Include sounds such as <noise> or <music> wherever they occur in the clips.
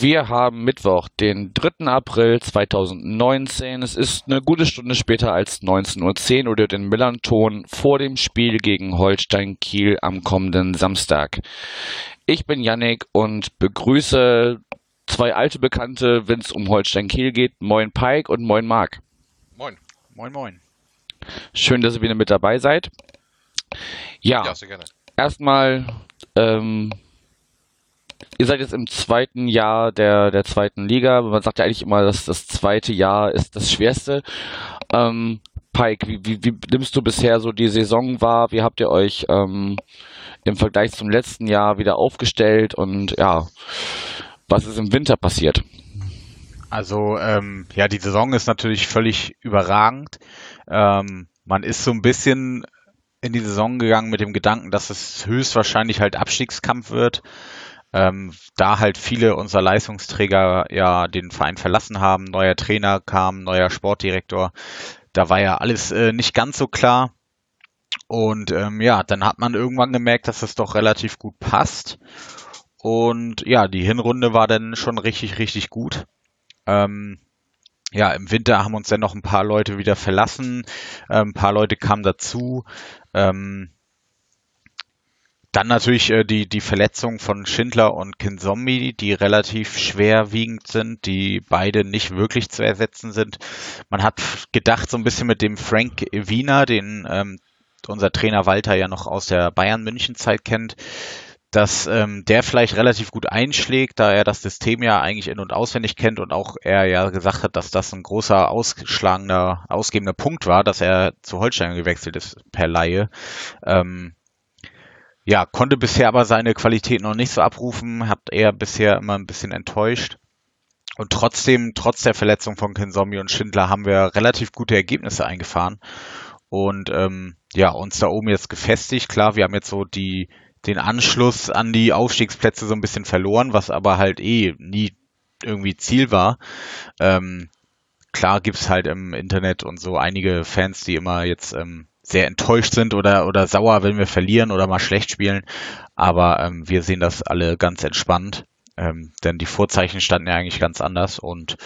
wir haben Mittwoch, den 3. April 2019. Es ist eine gute Stunde später als 19.10 Uhr oder den Millanton vor dem Spiel gegen Holstein Kiel am kommenden Samstag. Ich bin Yannick und begrüße zwei alte Bekannte, wenn es um Holstein Kiel geht. Moin Pike und moin Marc. Moin. Moin, moin. Schön, dass ihr wieder mit dabei seid. Ja, Ja, sehr gerne. erstmal, ähm, ihr seid jetzt im zweiten Jahr der, der zweiten Liga. Man sagt ja eigentlich immer, dass das zweite Jahr ist das schwerste. Ähm, Pike, wie, wie, wie nimmst du bisher so die Saison wahr? Wie habt ihr euch ähm, im Vergleich zum letzten Jahr wieder aufgestellt? Und ja, was ist im Winter passiert? Also ähm, ja, die Saison ist natürlich völlig überragend. Ähm, man ist so ein bisschen in die Saison gegangen mit dem Gedanken, dass es höchstwahrscheinlich halt Abstiegskampf wird. Ähm, da halt viele unserer Leistungsträger ja den Verein verlassen haben, neuer Trainer kam, neuer Sportdirektor. Da war ja alles äh, nicht ganz so klar. Und ähm, ja, dann hat man irgendwann gemerkt, dass es doch relativ gut passt. Und ja, die Hinrunde war dann schon richtig, richtig gut. Ähm, ja, im Winter haben uns dann noch ein paar Leute wieder verlassen, äh, ein paar Leute kamen dazu. Ähm, dann natürlich äh, die, die Verletzung von Schindler und Kinzombie, die relativ schwerwiegend sind, die beide nicht wirklich zu ersetzen sind. Man hat gedacht, so ein bisschen mit dem Frank Wiener, den ähm, unser Trainer Walter ja noch aus der Bayern München Zeit kennt, dass ähm, der vielleicht relativ gut einschlägt, da er das System ja eigentlich in- und auswendig kennt und auch er ja gesagt hat, dass das ein großer ausschlagender, ausgebender Punkt war, dass er zu Holstein gewechselt ist per Laie. Ähm, ja, konnte bisher aber seine Qualität noch nicht so abrufen, hat er bisher immer ein bisschen enttäuscht. Und trotzdem, trotz der Verletzung von Kinzombie und Schindler, haben wir relativ gute Ergebnisse eingefahren. Und ähm, ja, uns da oben jetzt gefestigt. Klar, wir haben jetzt so die, den Anschluss an die Aufstiegsplätze so ein bisschen verloren, was aber halt eh nie irgendwie Ziel war. Ähm, klar gibt's halt im Internet und so einige Fans, die immer jetzt ähm, sehr enttäuscht sind oder, oder sauer, wenn wir verlieren oder mal schlecht spielen. Aber ähm, wir sehen das alle ganz entspannt. Ähm, denn die Vorzeichen standen ja eigentlich ganz anders und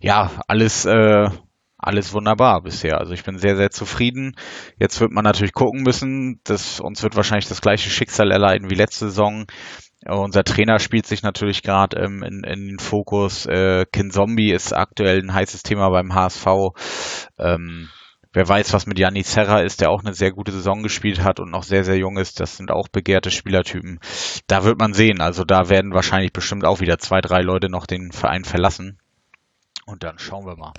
ja, alles, äh, alles wunderbar bisher. Also ich bin sehr, sehr zufrieden. Jetzt wird man natürlich gucken müssen. Das, uns wird wahrscheinlich das gleiche Schicksal erleiden wie letzte Saison. Unser Trainer spielt sich natürlich gerade ähm, in, in den Fokus. Äh, Kin Zombie ist aktuell ein heißes Thema beim HSV. Ähm, wer weiß, was mit Yanni Serra ist, der auch eine sehr gute Saison gespielt hat und noch sehr, sehr jung ist. Das sind auch begehrte Spielertypen. Da wird man sehen. Also da werden wahrscheinlich bestimmt auch wieder zwei, drei Leute noch den Verein verlassen. Und dann schauen wir mal.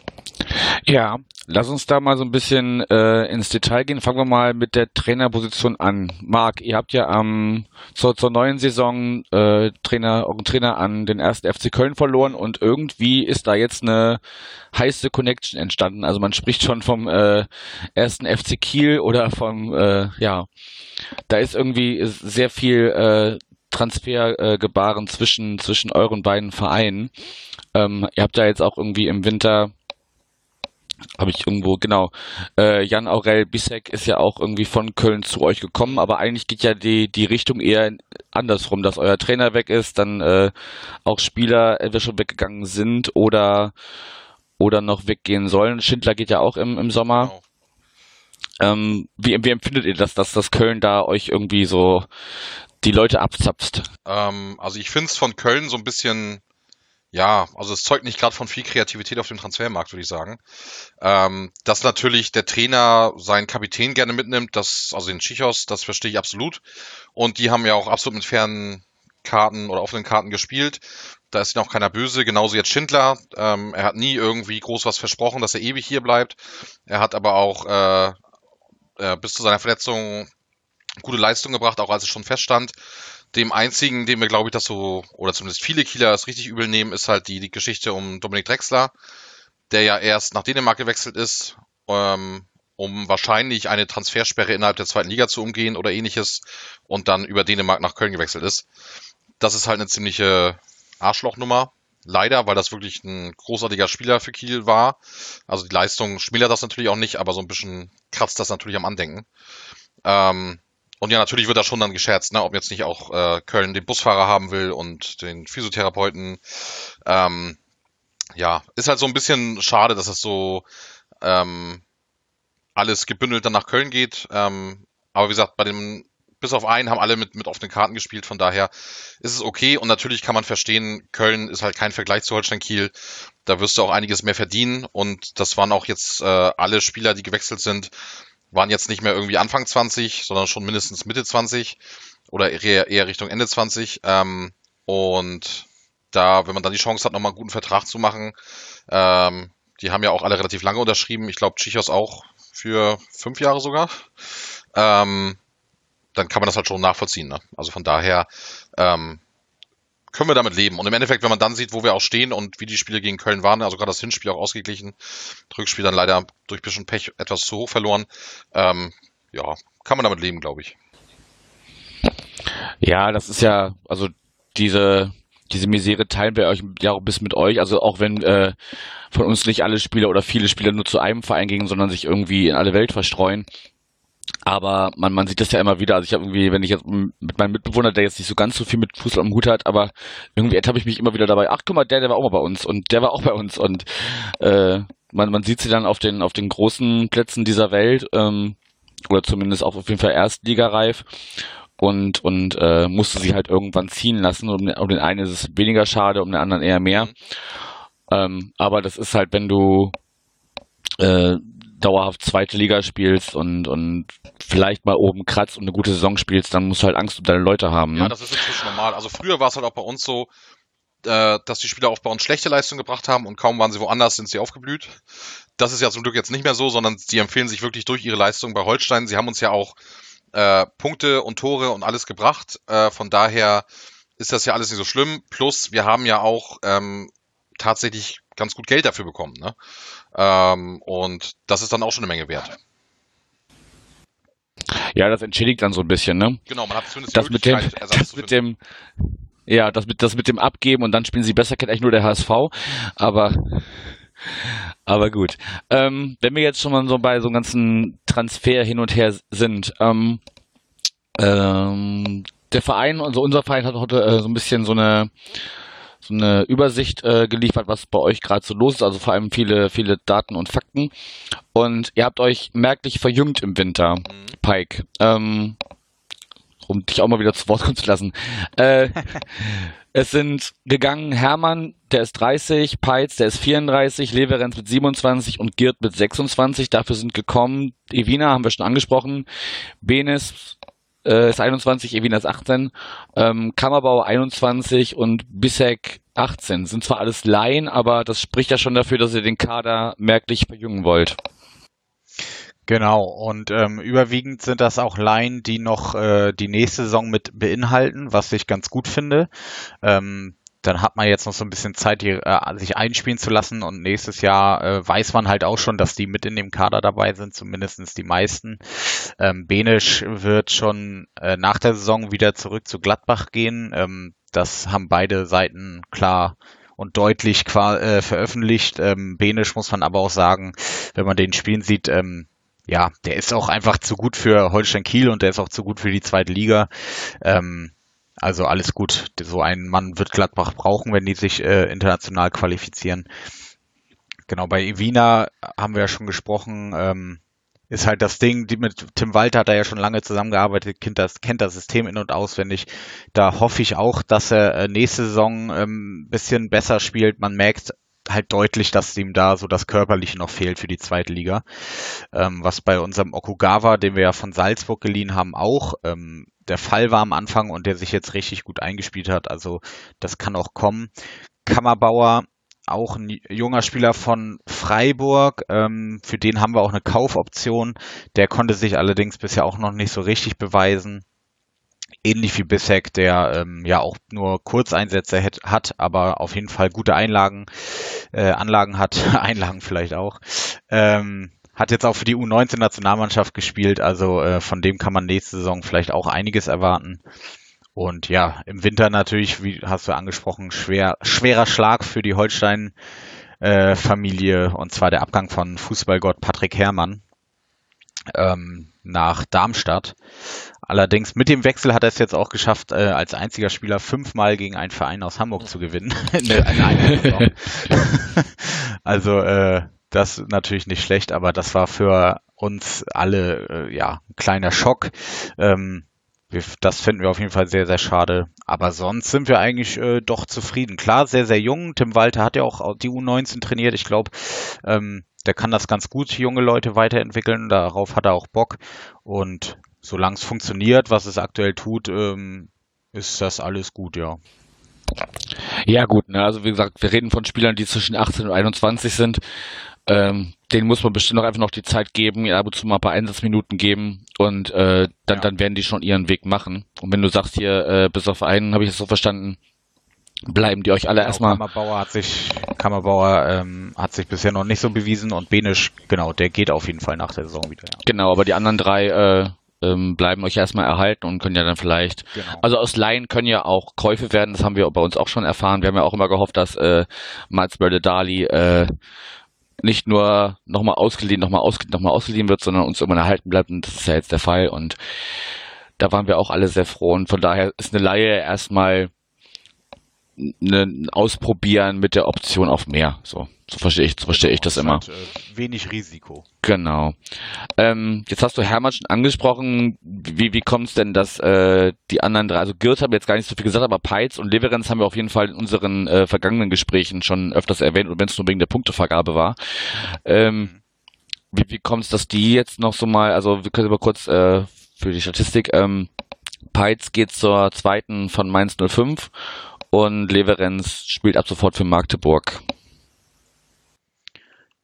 Ja, lass uns da mal so ein bisschen äh, ins Detail gehen. Fangen wir mal mit der Trainerposition an. Marc, ihr habt ja am zur, zur neuen Saison äh, Trainer, euren Trainer an den ersten FC Köln verloren und irgendwie ist da jetzt eine heiße Connection entstanden. Also man spricht schon vom äh, ersten FC Kiel oder vom äh, ja, da ist irgendwie sehr viel äh, Transfergebaren zwischen zwischen euren beiden Vereinen. Ähm, ihr habt da jetzt auch irgendwie im Winter habe ich irgendwo, genau. Äh, Jan Aurel Bissek ist ja auch irgendwie von Köln zu euch gekommen, aber eigentlich geht ja die, die Richtung eher andersrum, dass euer Trainer weg ist, dann äh, auch Spieler entweder schon weggegangen sind oder, oder noch weggehen sollen. Schindler geht ja auch im, im Sommer. Genau. Ähm, wie, wie empfindet ihr das, dass das Köln da euch irgendwie so die Leute abzapft? Ähm, also ich finde es von Köln so ein bisschen, ja, also es zeugt nicht gerade von viel Kreativität auf dem Transfermarkt, würde ich sagen. Ähm, dass natürlich der Trainer seinen Kapitän gerne mitnimmt, das, also den Chichos, das verstehe ich absolut. Und die haben ja auch absolut mit fairen Karten oder offenen Karten gespielt. Da ist ihnen auch keiner böse. Genauso jetzt Schindler. Ähm, er hat nie irgendwie groß was versprochen, dass er ewig hier bleibt. Er hat aber auch äh, äh, bis zu seiner Verletzung gute Leistung gebracht, auch als es schon feststand. Dem einzigen, dem wir, glaube ich, das so, oder zumindest viele Kieler das richtig übel nehmen, ist halt die, die Geschichte um Dominik Drexler, der ja erst nach Dänemark gewechselt ist, ähm, um wahrscheinlich eine Transfersperre innerhalb der zweiten Liga zu umgehen oder ähnliches und dann über Dänemark nach Köln gewechselt ist. Das ist halt eine ziemliche Arschlochnummer. leider, weil das wirklich ein großartiger Spieler für Kiel war. Also die Leistung schmälert das natürlich auch nicht, aber so ein bisschen kratzt das natürlich am Andenken. Ähm, und ja, natürlich wird da schon dann gescherzt, ne, ob jetzt nicht auch äh, Köln den Busfahrer haben will und den Physiotherapeuten. Ähm, ja, ist halt so ein bisschen schade, dass es so ähm, alles gebündelt dann nach Köln geht. Ähm, aber wie gesagt, bei dem bis auf einen haben alle mit, mit offenen Karten gespielt, von daher ist es okay und natürlich kann man verstehen, Köln ist halt kein Vergleich zu Holstein Kiel. Da wirst du auch einiges mehr verdienen und das waren auch jetzt äh, alle Spieler, die gewechselt sind, waren jetzt nicht mehr irgendwie Anfang 20, sondern schon mindestens Mitte 20 oder eher, Richtung Ende 20. Ähm, und da, wenn man dann die Chance hat, nochmal einen guten Vertrag zu machen, ähm, die haben ja auch alle relativ lange unterschrieben. Ich glaube, Chichos auch für fünf Jahre sogar. Ähm, dann kann man das halt schon nachvollziehen. Ne? Also von daher ähm, können wir damit leben. Und im Endeffekt, wenn man dann sieht, wo wir auch stehen und wie die Spiele gegen Köln waren, also gerade das Hinspiel auch ausgeglichen, das Rückspiel dann leider durch bisschen Pech etwas zu hoch verloren, ähm, ja, kann man damit leben, glaube ich. Ja, das ist ja, also diese, diese Misere teilen wir euch ja auch bis mit euch. Also auch wenn äh, von uns nicht alle Spieler oder viele Spieler nur zu einem Verein gehen, sondern sich irgendwie in alle Welt verstreuen, aber man, man sieht das ja immer wieder. Also ich habe irgendwie, wenn ich jetzt mit meinem Mitbewohner, der jetzt nicht so ganz so viel mit Fußball am Hut hat, aber irgendwie ertappe ich mich immer wieder dabei, ach guck mal, der, der war auch mal bei uns und der war auch bei uns und äh, man, man sieht sie dann auf den, auf den großen Plätzen dieser Welt, ähm, oder zumindest auch auf jeden Fall erstligareif und, und äh, musste sie halt irgendwann ziehen lassen. Um, um den einen ist es weniger schade, um den anderen eher mehr. Ähm, aber das ist halt, wenn du äh, dauerhaft zweite Liga spielst und, und vielleicht mal oben kratzt und eine gute Saison spielst, dann musst du halt Angst um deine Leute haben. Ne? Ja, das ist inzwischen normal. Also früher war es halt auch bei uns so, äh, dass die Spieler auch bei uns schlechte Leistungen gebracht haben und kaum waren sie woanders, sind sie aufgeblüht. Das ist ja zum Glück jetzt nicht mehr so, sondern sie empfehlen sich wirklich durch ihre Leistung bei Holstein. Sie haben uns ja auch äh, Punkte und Tore und alles gebracht. Äh, von daher ist das ja alles nicht so schlimm. Plus, wir haben ja auch ähm, tatsächlich ganz gut Geld dafür bekommen. Ne? Ähm, und das ist dann auch schon eine Menge wert. Ja, das entschädigt dann so ein bisschen, ne? Genau, man hat zumindest das mit dem, das mit dem, ja, das mit, das mit dem Abgeben und dann spielen sie besser, kennt eigentlich nur der HSV. Aber, aber gut. Ähm, wenn wir jetzt schon mal so bei so einem ganzen Transfer hin und her sind, ähm, ähm, der Verein, also unser Verein hat heute äh, so ein bisschen so eine so eine Übersicht äh, geliefert, was bei euch gerade so los ist, also vor allem viele, viele Daten und Fakten. Und ihr habt euch merklich verjüngt im Winter, mhm. Pike. Ähm, um dich auch mal wieder zu Wort kommen zu lassen. Äh, <laughs> es sind gegangen Hermann, der ist 30, Peitz, der ist 34, Leverenz mit 27 und Girt mit 26. Dafür sind gekommen Evina, haben wir schon angesprochen, Benes äh, ist 21, Evina ist 18, ähm, Kammerbau 21 und Bissek 18. Sind zwar alles Laien, aber das spricht ja schon dafür, dass ihr den Kader merklich verjüngen wollt. Genau, und ähm, überwiegend sind das auch Laien, die noch äh, die nächste Saison mit beinhalten, was ich ganz gut finde. Ähm, dann hat man jetzt noch so ein bisschen Zeit, die, äh, sich einspielen zu lassen und nächstes Jahr äh, weiß man halt auch schon, dass die mit in dem Kader dabei sind, zumindestens die meisten. Ähm, Benisch wird schon äh, nach der Saison wieder zurück zu Gladbach gehen. Ähm, das haben beide Seiten klar und deutlich äh, veröffentlicht. Ähm, Benisch muss man aber auch sagen, wenn man den spielen sieht, ähm, ja, der ist auch einfach zu gut für Holstein Kiel und der ist auch zu gut für die zweite Liga. Ähm, also alles gut. So ein Mann wird Gladbach brauchen, wenn die sich äh, international qualifizieren. Genau, bei Evina haben wir ja schon gesprochen. Ähm, ist halt das Ding, die mit Tim Walter hat er ja schon lange zusammengearbeitet, kennt das, kennt das System in- und auswendig. Da hoffe ich auch, dass er äh, nächste Saison ähm, bisschen besser spielt. Man merkt halt deutlich, dass ihm da so das Körperliche noch fehlt für die zweite Liga. Ähm, was bei unserem Okugawa, den wir ja von Salzburg geliehen haben, auch ähm, der Fall war am Anfang und der sich jetzt richtig gut eingespielt hat. Also das kann auch kommen. Kammerbauer, auch ein junger Spieler von Freiburg. Ähm, für den haben wir auch eine Kaufoption. Der konnte sich allerdings bisher auch noch nicht so richtig beweisen. Ähnlich wie Bissek, der ähm, ja auch nur Kurzeinsätze hat, hat, aber auf jeden Fall gute Einlagen, äh, Anlagen hat, <laughs> Einlagen vielleicht auch. Ähm, hat jetzt auch für die U19-Nationalmannschaft gespielt, also äh, von dem kann man nächste Saison vielleicht auch einiges erwarten. Und ja, im Winter natürlich, wie hast du angesprochen, schwer, schwerer Schlag für die Holstein äh, und zwar der Abgang von Fußballgott Patrick Herrmann ähm, nach Darmstadt. Allerdings mit dem Wechsel hat er es jetzt auch geschafft, äh, als einziger Spieler fünfmal gegen einen Verein aus Hamburg zu gewinnen. <laughs> in, in <laughs> also äh, das natürlich nicht schlecht, aber das war für uns alle äh, ja ein kleiner Schock. Ähm, das finden wir auf jeden Fall sehr, sehr schade. Aber sonst sind wir eigentlich äh, doch zufrieden. Klar, sehr, sehr jung. Tim Walter hat ja auch die U19 trainiert. Ich glaube, ähm, der kann das ganz gut, junge Leute weiterentwickeln. Darauf hat er auch Bock. Und solange es funktioniert, was es aktuell tut, ähm, ist das alles gut, ja. Ja, gut, ne? also wie gesagt, wir reden von Spielern, die zwischen 18 und 21 sind. Ähm, denen muss man bestimmt auch einfach noch die Zeit geben, ab und zu mal ein paar Einsatzminuten geben und äh, dann, ja. dann werden die schon ihren Weg machen. Und wenn du sagst hier, äh, bis auf einen, habe ich es so verstanden, bleiben die euch alle genau, erstmal. Kammerbauer hat sich, Kammerbauer ähm, hat sich bisher noch nicht so bewiesen und Benisch, genau, der geht auf jeden Fall nach der Saison wieder. Ja. Genau, aber die anderen drei äh, ähm, bleiben euch erstmal erhalten und können ja dann vielleicht, genau. also aus Laien können ja auch Käufe werden, das haben wir bei uns auch schon erfahren. Wir haben ja auch immer gehofft, dass äh, Mats Dali äh, nicht nur nochmal ausgeliehen, nochmal ausgeliehen, nochmal ausgeliehen wird, sondern uns immer erhalten bleibt. Und das ist ja jetzt der Fall. Und da waren wir auch alle sehr froh. Und von daher ist eine Laie erstmal ein Ausprobieren mit der Option auf mehr. So, so verstehe ich, so verstehe ich das immer. Halt, äh, wenig Risiko. Genau. Ähm, jetzt hast du Hermann schon angesprochen. Wie, wie kommt es denn, dass äh, die anderen drei, also Girt haben wir jetzt gar nicht so viel gesagt, aber Peitz und Leverenz haben wir auf jeden Fall in unseren äh, vergangenen Gesprächen schon öfters erwähnt und wenn es nur wegen der Punktevergabe war. Ähm, wie wie kommt es, dass die jetzt noch so mal, also wir können mal kurz äh, für die Statistik, ähm, Peitz geht zur zweiten von Mainz 05 und Leverenz spielt ab sofort für Magdeburg.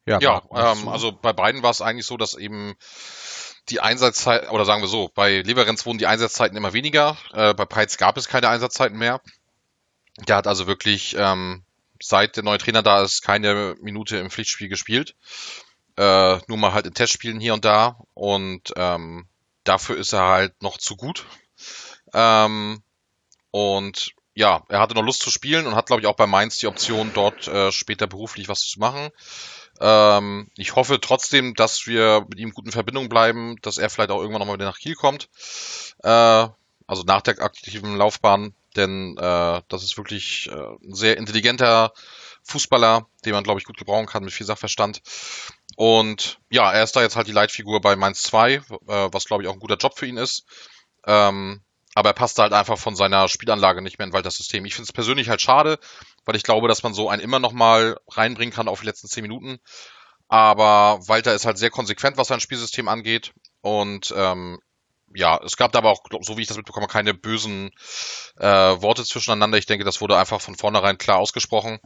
Ja, ja ähm, also bei beiden war es eigentlich so, dass eben die Einsatzzeit, oder sagen wir so, bei Leverenz wurden die Einsatzzeiten immer weniger, äh, bei Peitz gab es keine Einsatzzeiten mehr. Der hat also wirklich, ähm, seit der neue Trainer da ist, keine Minute im Pflichtspiel gespielt. Äh, nur mal halt in Testspielen hier und da. Und ähm, dafür ist er halt noch zu gut. Ähm, und ja, er hatte noch Lust zu spielen und hat, glaube ich, auch bei Mainz die Option, dort äh, später beruflich was zu machen. Ähm, ich hoffe trotzdem, dass wir mit ihm gut in Verbindung bleiben, dass er vielleicht auch irgendwann nochmal wieder nach Kiel kommt. Äh, also nach der aktiven Laufbahn, denn äh, das ist wirklich äh, ein sehr intelligenter Fußballer, den man, glaube ich, gut gebrauchen kann mit viel Sachverstand. Und ja, er ist da jetzt halt die Leitfigur bei Mainz 2, äh, was, glaube ich, auch ein guter Job für ihn ist. Ähm, aber er passt halt einfach von seiner Spielanlage nicht mehr in Walters System. Ich finde es persönlich halt schade, weil ich glaube, dass man so einen immer noch mal reinbringen kann auf die letzten zehn Minuten. Aber Walter ist halt sehr konsequent, was sein Spielsystem angeht. Und ähm, ja, es gab da aber auch, so wie ich das mitbekomme, keine bösen äh, Worte zwischeneinander. Ich denke, das wurde einfach von vornherein klar ausgesprochen.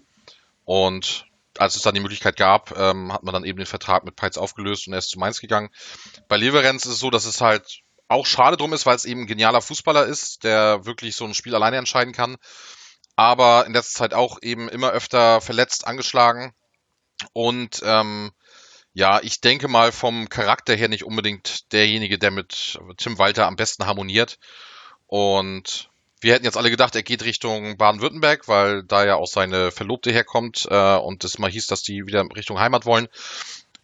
Und als es dann die Möglichkeit gab, ähm, hat man dann eben den Vertrag mit Peitz aufgelöst und er ist zu Mainz gegangen. Bei Leverenz ist es so, dass es halt auch schade drum ist, weil es eben ein genialer Fußballer ist, der wirklich so ein Spiel alleine entscheiden kann. Aber in letzter Zeit auch eben immer öfter verletzt, angeschlagen. Und ähm, ja, ich denke mal vom Charakter her nicht unbedingt derjenige, der mit Tim Walter am besten harmoniert. Und wir hätten jetzt alle gedacht, er geht Richtung Baden-Württemberg, weil da ja auch seine Verlobte herkommt äh, und es mal hieß, dass die wieder Richtung Heimat wollen.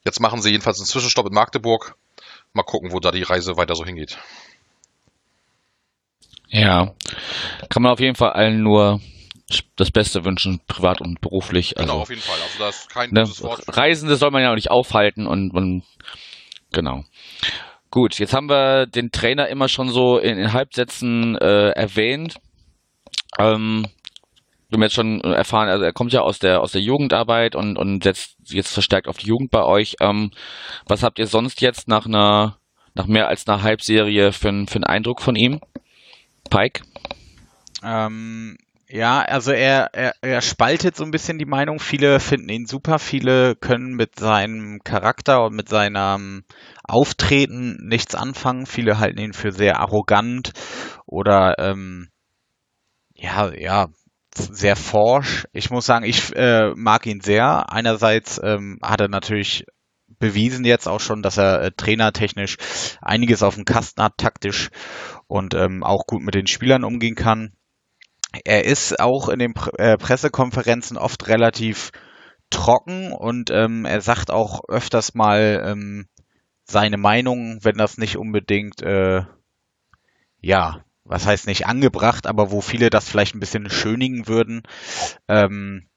Jetzt machen sie jedenfalls einen Zwischenstopp in Magdeburg mal gucken, wo da die Reise weiter so hingeht. Ja, kann man auf jeden Fall allen nur das Beste wünschen, privat und beruflich. Genau, also, auf jeden Fall. Also das ist kein ne, Wort. Reisende soll man ja auch nicht aufhalten und, und genau. Gut, jetzt haben wir den Trainer immer schon so in, in Halbsätzen äh, erwähnt. Ähm, wir haben jetzt schon erfahren, also er kommt ja aus der aus der Jugendarbeit und und setzt jetzt verstärkt auf die Jugend bei euch. Ähm, was habt ihr sonst jetzt nach einer nach mehr als einer Halbserie für, für einen Eindruck von ihm, Pike? Ähm, ja, also er, er, er spaltet so ein bisschen die Meinung. Viele finden ihn super, viele können mit seinem Charakter und mit seinem Auftreten nichts anfangen. Viele halten ihn für sehr arrogant oder ähm, ja, ja, sehr forsch. Ich muss sagen, ich äh, mag ihn sehr. Einerseits ähm, hat er natürlich bewiesen jetzt auch schon, dass er äh, trainertechnisch einiges auf dem Kasten hat, taktisch und ähm, auch gut mit den Spielern umgehen kann. Er ist auch in den Pre äh, Pressekonferenzen oft relativ trocken und ähm, er sagt auch öfters mal ähm, seine Meinung, wenn das nicht unbedingt, äh, ja, was heißt nicht angebracht, aber wo viele das vielleicht ein bisschen schönigen würden. Ähm,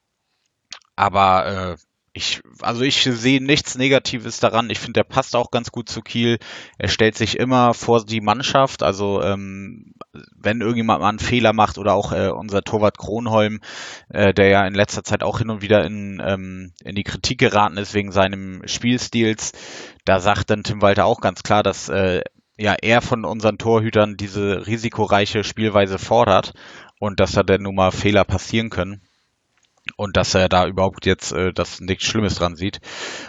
aber äh, ich, also ich sehe nichts Negatives daran. Ich finde, der passt auch ganz gut zu Kiel. Er stellt sich immer vor die Mannschaft. Also ähm, wenn irgendjemand mal einen Fehler macht oder auch äh, unser Torwart Kronholm, äh, der ja in letzter Zeit auch hin und wieder in, ähm, in die Kritik geraten ist wegen seinem Spielstils, da sagt dann Tim Walter auch ganz klar, dass äh, ja er von unseren Torhütern diese risikoreiche Spielweise fordert und dass da dann nun mal Fehler passieren können und dass er da überhaupt jetzt äh, das nichts Schlimmes dran sieht.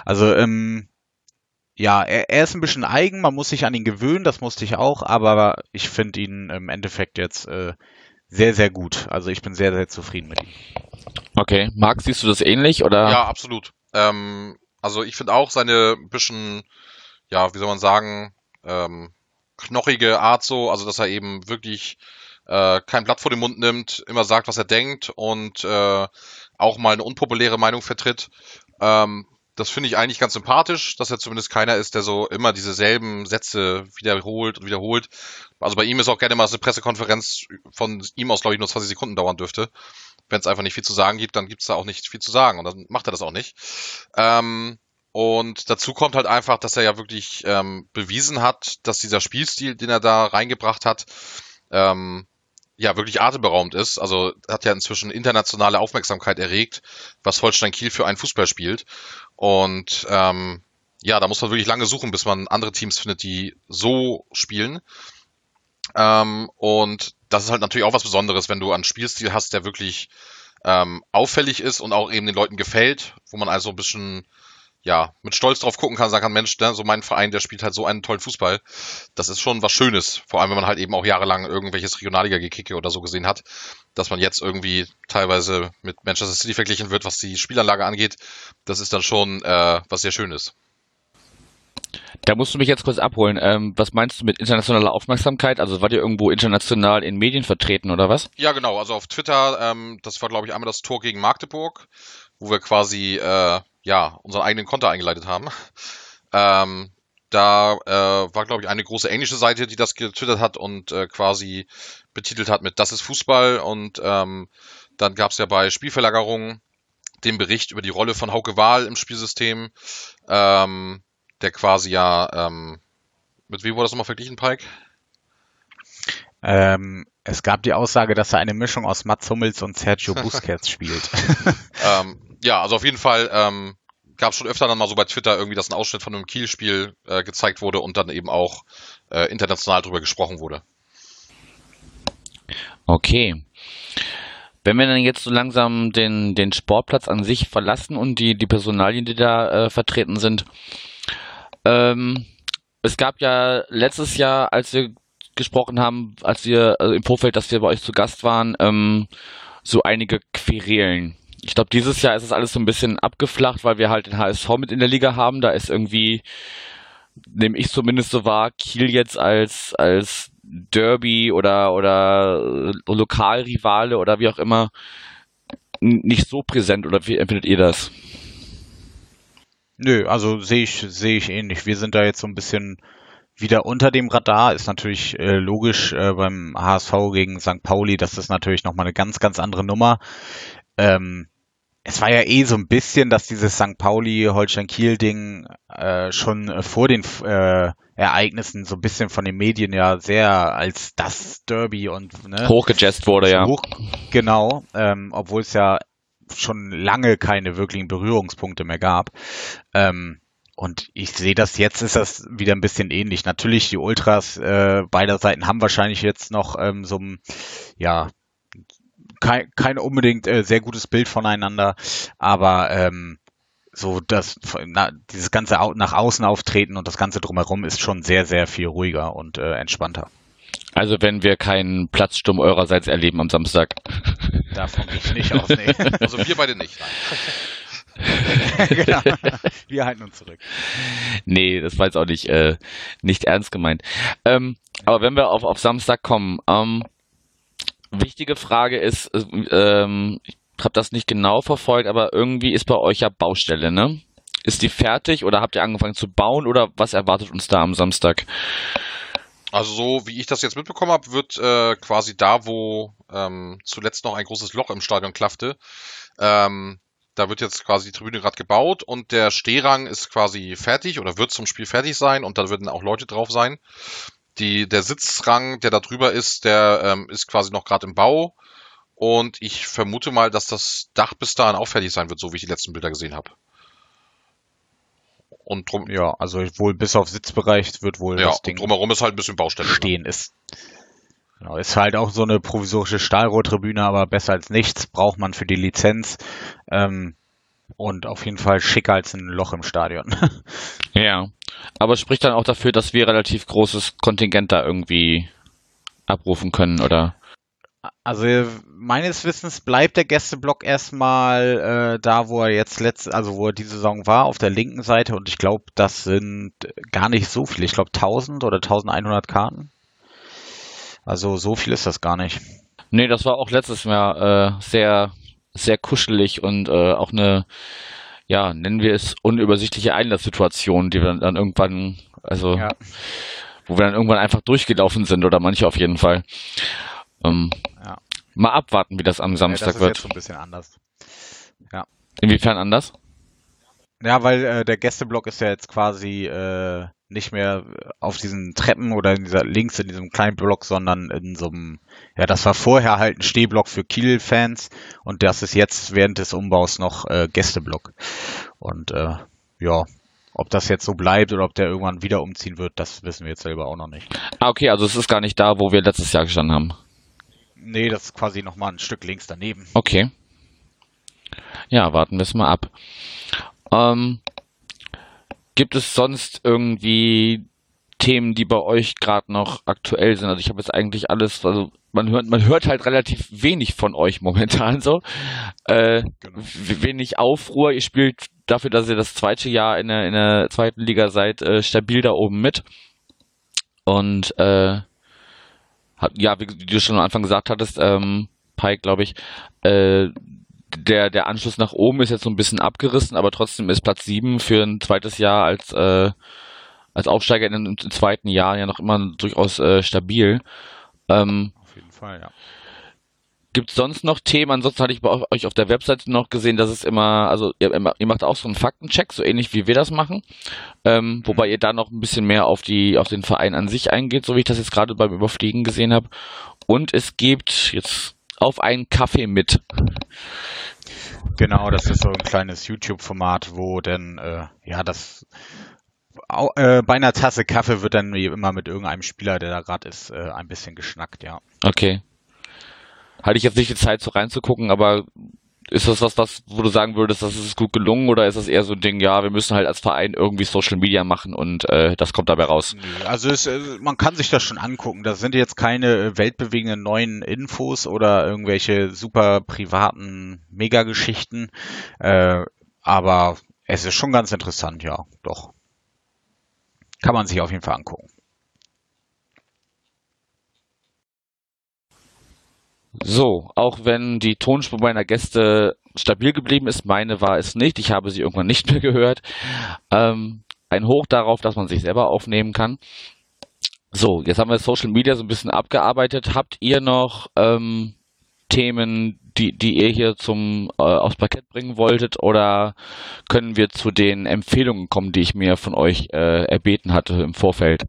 Also ähm, ja, er, er ist ein bisschen eigen, man muss sich an ihn gewöhnen, das musste ich auch, aber ich finde ihn im Endeffekt jetzt äh, sehr, sehr gut. Also ich bin sehr, sehr zufrieden mit ihm. Okay, Marc, siehst du das ähnlich oder? Ja, absolut. Ähm, also ich finde auch seine bisschen, ja, wie soll man sagen, ähm, knochige Art so, also dass er eben wirklich äh, kein Blatt vor den Mund nimmt, immer sagt, was er denkt und äh, auch mal eine unpopuläre Meinung vertritt. Ähm, das finde ich eigentlich ganz sympathisch, dass er zumindest keiner ist, der so immer dieselben Sätze wiederholt und wiederholt. Also bei ihm ist auch gerne mal eine Pressekonferenz von ihm aus, glaube ich, nur 20 Sekunden dauern dürfte. Wenn es einfach nicht viel zu sagen gibt, dann gibt es da auch nicht viel zu sagen und dann macht er das auch nicht. Ähm, und dazu kommt halt einfach, dass er ja wirklich ähm, bewiesen hat, dass dieser Spielstil, den er da reingebracht hat, ähm, ja wirklich atemberaubend ist. Also hat ja inzwischen internationale Aufmerksamkeit erregt, was Holstein Kiel für einen Fußball spielt. Und ähm, ja, da muss man wirklich lange suchen, bis man andere Teams findet, die so spielen. Ähm, und das ist halt natürlich auch was Besonderes, wenn du einen Spielstil hast, der wirklich ähm, auffällig ist und auch eben den Leuten gefällt, wo man also ein bisschen ja, mit Stolz drauf gucken kann, sagen kann, Mensch, ne, so mein Verein, der spielt halt so einen tollen Fußball. Das ist schon was Schönes. Vor allem, wenn man halt eben auch jahrelang irgendwelches Regionalliga-Gekicke oder so gesehen hat, dass man jetzt irgendwie teilweise mit Manchester City verglichen wird, was die Spielanlage angeht. Das ist dann schon äh, was sehr Schönes. Da musst du mich jetzt kurz abholen. Ähm, was meinst du mit internationaler Aufmerksamkeit? Also war ihr irgendwo international in Medien vertreten oder was? Ja, genau. Also auf Twitter, ähm, das war glaube ich einmal das Tor gegen Magdeburg, wo wir quasi äh, ja, unseren eigenen Konter eingeleitet haben. Ähm, da äh, war, glaube ich, eine große englische Seite, die das getwittert hat und äh, quasi betitelt hat mit Das ist Fußball. Und ähm, dann gab es ja bei Spielverlagerungen den Bericht über die Rolle von Hauke Wahl im Spielsystem, ähm, der quasi ja, ähm, mit wem wurde das nochmal verglichen, Pike? Ähm, es gab die Aussage, dass er eine Mischung aus Mats Hummels und Sergio <laughs> Busquets spielt. ähm, ja, also auf jeden Fall ähm, gab es schon öfter dann mal so bei Twitter irgendwie, dass ein Ausschnitt von einem Kiel-Spiel äh, gezeigt wurde und dann eben auch äh, international drüber gesprochen wurde. Okay. Wenn wir dann jetzt so langsam den, den Sportplatz an sich verlassen und die, die Personalien, die da äh, vertreten sind. Ähm, es gab ja letztes Jahr, als wir gesprochen haben, als wir also im Vorfeld, dass wir bei euch zu Gast waren, ähm, so einige Querelen. Ich glaube, dieses Jahr ist es alles so ein bisschen abgeflacht, weil wir halt den HSV mit in der Liga haben. Da ist irgendwie, nehme ich zumindest so wahr, Kiel jetzt als, als Derby oder, oder Lokalrivale oder wie auch immer nicht so präsent. Oder wie empfindet ihr das? Nö, also sehe ich, sehe ich ähnlich. Wir sind da jetzt so ein bisschen wieder unter dem Radar. Ist natürlich äh, logisch äh, beim HSV gegen St. Pauli, das ist natürlich nochmal eine ganz, ganz andere Nummer. Ähm, es war ja eh so ein bisschen, dass dieses St. Pauli-Holstein-Kiel-Ding äh, schon vor den äh, Ereignissen so ein bisschen von den Medien ja sehr als das Derby und ne, hochgejazzt wurde, ja. Hoch, genau, ähm, obwohl es ja schon lange keine wirklichen Berührungspunkte mehr gab. Ähm, und ich sehe das jetzt, ist das wieder ein bisschen ähnlich. Natürlich, die Ultras äh, beider Seiten haben wahrscheinlich jetzt noch ähm, so ein, ja, kein, kein unbedingt äh, sehr gutes Bild voneinander, aber ähm, so das na, dieses ganze nach außen auftreten und das ganze drumherum ist schon sehr sehr viel ruhiger und äh, entspannter. Also wenn wir keinen Platzsturm eurerseits erleben am Samstag. <laughs> Davon gehe ich nicht aus, nee. <laughs> Also wir beide nicht. <laughs> genau. Wir halten uns zurück. Nee, das war jetzt auch nicht, äh, nicht ernst gemeint. Ähm, aber wenn wir auf, auf Samstag kommen, ähm, wichtige Frage ist, äh, ähm, ich habe das nicht genau verfolgt, aber irgendwie ist bei euch ja Baustelle, ne? Ist die fertig oder habt ihr angefangen zu bauen oder was erwartet uns da am Samstag? Also so wie ich das jetzt mitbekommen habe, wird äh, quasi da, wo ähm, zuletzt noch ein großes Loch im Stadion klaffte, ähm, da wird jetzt quasi die Tribüne gerade gebaut und der Stehrang ist quasi fertig oder wird zum Spiel fertig sein und da werden auch Leute drauf sein. Die, der Sitzrang, der da drüber ist, der ähm, ist quasi noch gerade im Bau. Und ich vermute mal, dass das Dach bis dahin auch fertig sein wird, so wie ich die letzten Bilder gesehen habe. Und drum, Ja, also wohl bis auf Sitzbereich wird wohl ja, das Ding drumherum ist halt ein bisschen Baustelle. ne? stehen. Ist, genau, ist halt auch so eine provisorische Stahlrohrtribüne, aber besser als nichts, braucht man für die Lizenz. Ähm, und auf jeden Fall schicker als ein Loch im Stadion. <laughs> Ja. Aber spricht dann auch dafür, dass wir relativ großes Kontingent da irgendwie abrufen können, oder? Also meines Wissens bleibt der Gästeblock erstmal äh, da, wo er jetzt letzt, also wo er die Saison war, auf der linken Seite und ich glaube, das sind gar nicht so viele. Ich glaube 1000 oder 1100 Karten. Also so viel ist das gar nicht. Nee, das war auch letztes Jahr äh, sehr, sehr kuschelig und äh, auch eine, ja, nennen wir es unübersichtliche Einlasssituation, die wir dann irgendwann, also Ja. wo wir dann irgendwann einfach durchgelaufen sind oder manche auf jeden Fall. Ähm, Ja. Mal abwarten, wie das am Ja, Samstag das ist wird. jetzt ein bisschen anders. Inwiefern anders? Ja, weil äh, der Gästeblock ist ja jetzt quasi äh, nicht mehr auf diesen Treppen oder in dieser links in diesem kleinen Block, sondern in so einem, ja, das war vorher halt ein Stehblock für Kiel-Fans und das ist jetzt während des Umbaus noch äh, Gästeblock. Und äh, ja, ob das jetzt so bleibt oder ob der irgendwann wieder umziehen wird, das wissen wir jetzt selber auch noch nicht. Ah, okay, also es ist gar nicht da, wo wir letztes Jahr gestanden haben. Nee, das ist quasi nochmal ein Stück links daneben. Okay. Ja, warten wir es mal ab. Ähm, gibt es sonst irgendwie Themen, die bei euch gerade noch aktuell sind? Also ich habe jetzt eigentlich alles, also man hört, man hört halt relativ wenig von euch momentan so. Äh, Genau. wenig Aufruhr. Ihr spielt dafür, dass ihr das zweite Jahr in der, in der zweiten Liga seid, äh, stabil da oben mit. Und äh, hat, ja, wie, wie du schon am Anfang gesagt hattest, ähm, Pike, glaube ich, äh, der, der Anschluss nach oben ist jetzt so ein bisschen abgerissen, aber trotzdem ist Platz 7 für ein zweites Jahr als, äh, als Aufsteiger in, im zweiten Jahr ja noch immer durchaus äh, stabil. Ähm, Auf jeden Fall, ja. Gibt es sonst noch Themen? Ansonsten hatte ich bei euch auf der Webseite noch gesehen, dass es immer, also ihr, ihr macht auch so einen Faktencheck, so ähnlich wie wir das machen. Ähm, wobei ihr da noch ein bisschen mehr auf die, auf den Verein an sich eingeht, so wie ich das jetzt gerade beim Überfliegen gesehen habe. Und es gibt jetzt auf einen Kaffee mit. Genau, das ist so ein kleines YouTube-Format, wo dann, äh, ja, das äh, bei einer Tasse Kaffee wird dann wie immer mit irgendeinem Spieler, der da gerade ist, äh, ein bisschen geschnackt, ja. Okay. Hatte ich jetzt nicht die Zeit, so reinzugucken, aber ist das was, was, wo du sagen würdest, das ist gut gelungen oder ist das eher so ein Ding, ja, wir müssen halt als Verein irgendwie Social Media machen und äh, das kommt dabei raus? Also es, äh, man kann sich das schon angucken. Das sind jetzt keine äh, weltbewegenden neuen Infos oder irgendwelche super privaten Megageschichten, äh, aber es ist schon ganz interessant, ja, doch. Kann man sich auf jeden Fall angucken. So, auch wenn die Tonspur meiner Gäste stabil geblieben ist, meine war es nicht. Ich habe sie irgendwann nicht mehr gehört. Ähm, ein Hoch darauf, dass man sich selber aufnehmen kann. So, jetzt haben wir Social Media so ein bisschen abgearbeitet. Habt ihr noch ähm, Themen, die, die ihr hier zum äh, aufs Parkett bringen wolltet, oder können wir zu den Empfehlungen kommen, die ich mir von euch äh, erbeten hatte im Vorfeld?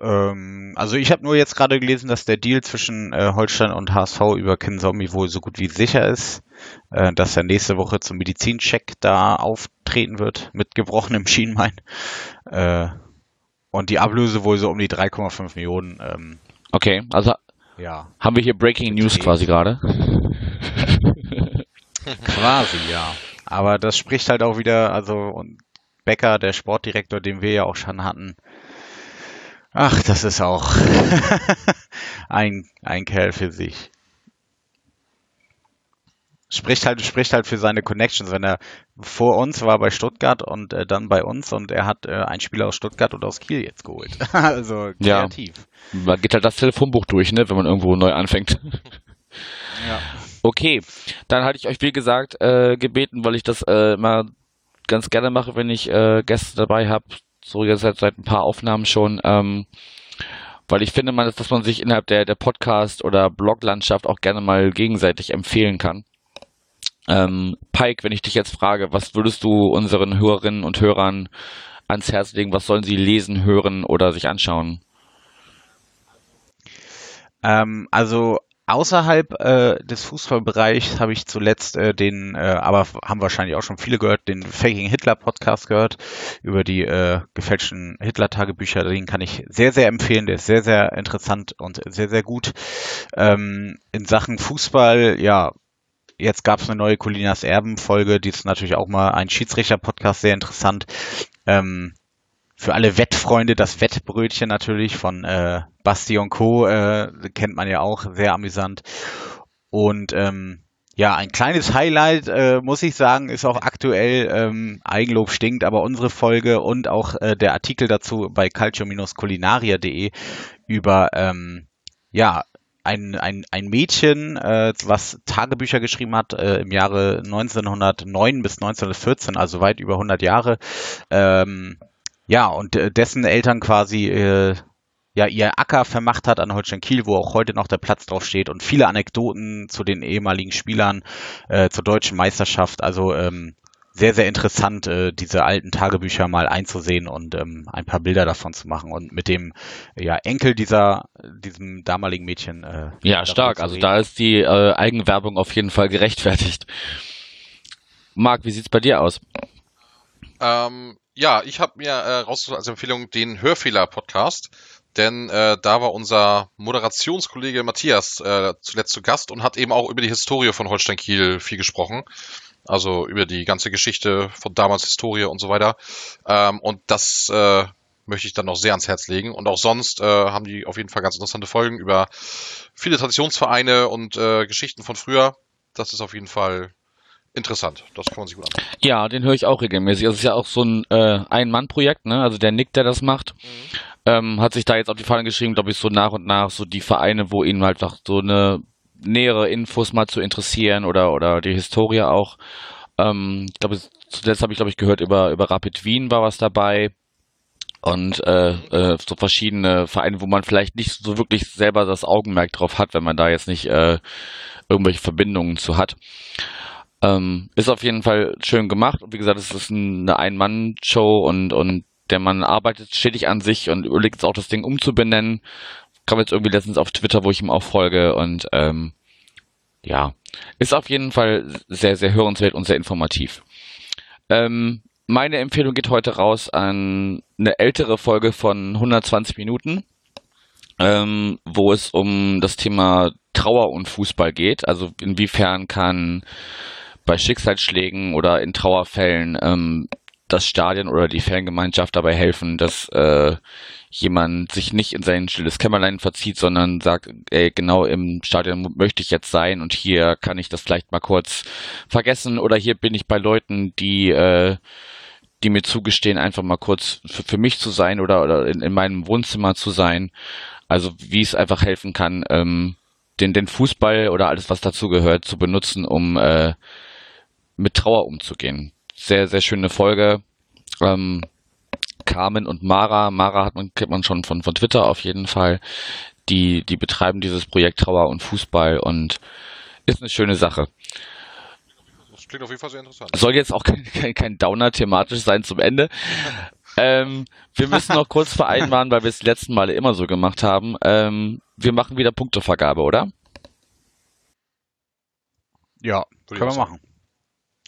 Ähm, also ich habe nur jetzt gerade gelesen, dass der Deal zwischen äh, Holstein und HSV über Kinzombie wohl so gut wie sicher ist, äh, dass er nächste Woche zum Medizincheck da auftreten wird mit gebrochenem Schienbein. Äh, und die Ablöse wohl so um die 3,5 Millionen. Ähm, Okay, also ja, haben wir hier Breaking News quasi gerade. <laughs> quasi ja. Aber das spricht halt auch wieder, also und Becker, der Sportdirektor, den wir ja auch schon hatten. Ach, das ist auch <laughs> ein, ein Kerl für sich. spricht halt, spricht halt für seine Connections. Wenn er vor uns war bei Stuttgart und äh, dann bei uns und er hat äh, einen Spieler aus Stuttgart und aus Kiel jetzt geholt. <laughs> also kreativ. Ja. Man geht halt das Telefonbuch durch, ne, wenn man irgendwo neu anfängt. <laughs> ja. Okay, dann hatte ich euch, wie gesagt, äh, gebeten, weil ich das äh, mal ganz gerne mache, wenn ich äh, Gäste dabei habe, so jetzt seit, ein paar Aufnahmen schon, ähm, weil ich finde, man, dass man sich innerhalb der, der Podcast- oder Bloglandschaft auch gerne mal gegenseitig empfehlen kann. Ähm, Pike, wenn ich dich jetzt frage, was würdest du unseren Hörerinnen und Hörern ans Herz legen? Was sollen sie lesen, hören oder sich anschauen? Ähm, also Außerhalb äh, des Fußballbereichs habe ich zuletzt äh, den, äh, aber haben wahrscheinlich auch schon viele gehört, den Faking Hitler Podcast gehört über die äh, gefälschten Hitler-Tagebücher. Den kann ich sehr, sehr empfehlen. Der ist sehr, sehr interessant und sehr, sehr gut. Ähm, in Sachen Fußball, ja, jetzt gab es eine neue Colinas Erben-Folge, die ist natürlich auch mal ein Schiedsrichter-Podcast, sehr interessant. Ähm, für alle Wettfreunde das Wettbrötchen natürlich von äh, Basti Co. Äh, kennt man ja auch, sehr amüsant. Und ähm, ja, ein kleines Highlight, äh, muss ich sagen, ist auch aktuell, ähm, Eigenlob stinkt, aber unsere Folge und auch äh, der Artikel dazu bei calcio-culinaria.de über, ähm, ja, ein, ein, ein Mädchen, äh, was Tagebücher geschrieben hat äh, im Jahre 1909 bis 1914, also weit über 100 Jahre, ähm, ja, und äh, dessen Eltern quasi äh, ja ihr Acker vermacht hat an Holstein Kiel, wo auch heute noch der Platz drauf steht und viele Anekdoten zu den ehemaligen Spielern äh, zur deutschen Meisterschaft. Also ähm, sehr, sehr interessant, äh, diese alten Tagebücher mal einzusehen und ähm, ein paar Bilder davon zu machen und mit dem ja, Enkel dieser, diesem damaligen Mädchen. Äh, ja, stark. Also da ist die äh, Eigenwerbung auf jeden Fall gerechtfertigt. Marc, wie sieht's bei dir aus? Ähm, ja, ich habe mir äh, rausgesucht als Empfehlung den Hörfehler-Podcast, denn äh, da war unser Moderationskollege Matthias äh, zuletzt zu Gast und hat eben auch über die Historie von Holstein Kiel viel gesprochen. Also über die ganze Geschichte von damals Historie und so weiter. Ähm, und das äh, möchte ich dann noch sehr ans Herz legen. Und auch sonst äh, haben die auf jeden Fall ganz interessante Folgen über viele Traditionsvereine und äh, Geschichten von früher. Das ist auf jeden Fall interessant. Das kann man sich gut anschauen. Ja, den höre ich auch regelmäßig. Das ist ja auch so ein äh, Ein-Mann-Projekt, ne? Also der Nick, der das macht, mhm. ähm, hat sich da jetzt auf die Fahne geschrieben, glaube ich, so nach und nach so die Vereine, wo ihnen halt auch so eine nähere Infos mal zu interessieren oder oder die Historie auch. Ähm, ich glaube, zuletzt habe ich glaube ich gehört über über Rapid Wien war was dabei und äh, äh, so verschiedene Vereine, wo man vielleicht nicht so wirklich selber das Augenmerk drauf hat, wenn man da jetzt nicht äh, irgendwelche Verbindungen zu hat. Ähm, ist auf jeden Fall schön gemacht. Und wie gesagt, es ist eine Ein-Mann-Show und, und der Mann arbeitet stetig an sich und überlegt jetzt auch das Ding umzubenennen. Kam jetzt irgendwie letztens auf Twitter, wo ich ihm auch folge und ähm, ja, ist auf jeden Fall sehr, sehr hörenswert und sehr informativ. Ähm, meine Empfehlung geht heute raus an eine ältere Folge von 120 Minuten, ähm, wo es um das Thema Trauer und Fußball geht. Also inwiefern kann bei Schicksalsschlägen oder in Trauerfällen ähm, das Stadion oder die Fangemeinschaft dabei helfen, dass äh, jemand sich nicht in sein stilles Kämmerlein verzieht, sondern sagt, ey, genau im Stadion möchte ich jetzt sein und hier kann ich das vielleicht mal kurz vergessen oder hier bin ich bei Leuten, die äh, die mir zugestehen, einfach mal kurz für, für mich zu sein oder, oder in, in meinem Wohnzimmer zu sein. Also wie es einfach helfen kann, ähm, den, den Fußball oder alles, was dazu gehört, zu benutzen, um äh, mit Trauer umzugehen. Sehr, sehr schöne Folge. Ähm, Carmen und Mara, Mara hat man, kennt man schon von, von Twitter auf jeden Fall. Die, die betreiben dieses Projekt Trauer und Fußball und ist eine schöne Sache. Das klingt auf jeden Fall sehr interessant. Soll jetzt auch kein, kein, kein Downer thematisch sein zum Ende. <laughs> ähm, wir müssen noch kurz vereinbaren, weil wir es die letzten Male immer so gemacht haben. Ähm, wir machen wieder Punktevergabe, oder? Ja, können wir machen.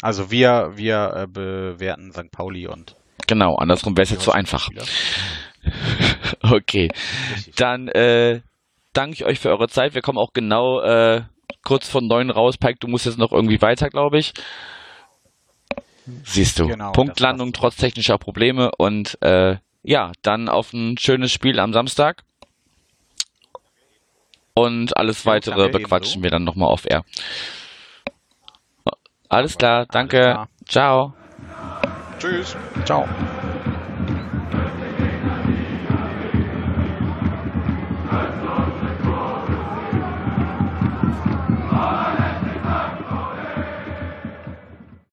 Also wir, wir äh, bewerten St. Pauli und. Genau, andersrum wäre es jetzt zu so einfach. <laughs> okay. Dann äh, danke ich euch für eure Zeit. Wir kommen auch genau äh, kurz von neun raus. Pike, du musst jetzt noch irgendwie weiter, glaube ich. Siehst du. Genau, Punktlandung trotz technischer Probleme und äh, ja, dann auf ein schönes Spiel am Samstag. Und alles weitere bequatschen wir dann nochmal auf Air. Alles klar, danke. klar. Ciao. Tschüss. Ciao.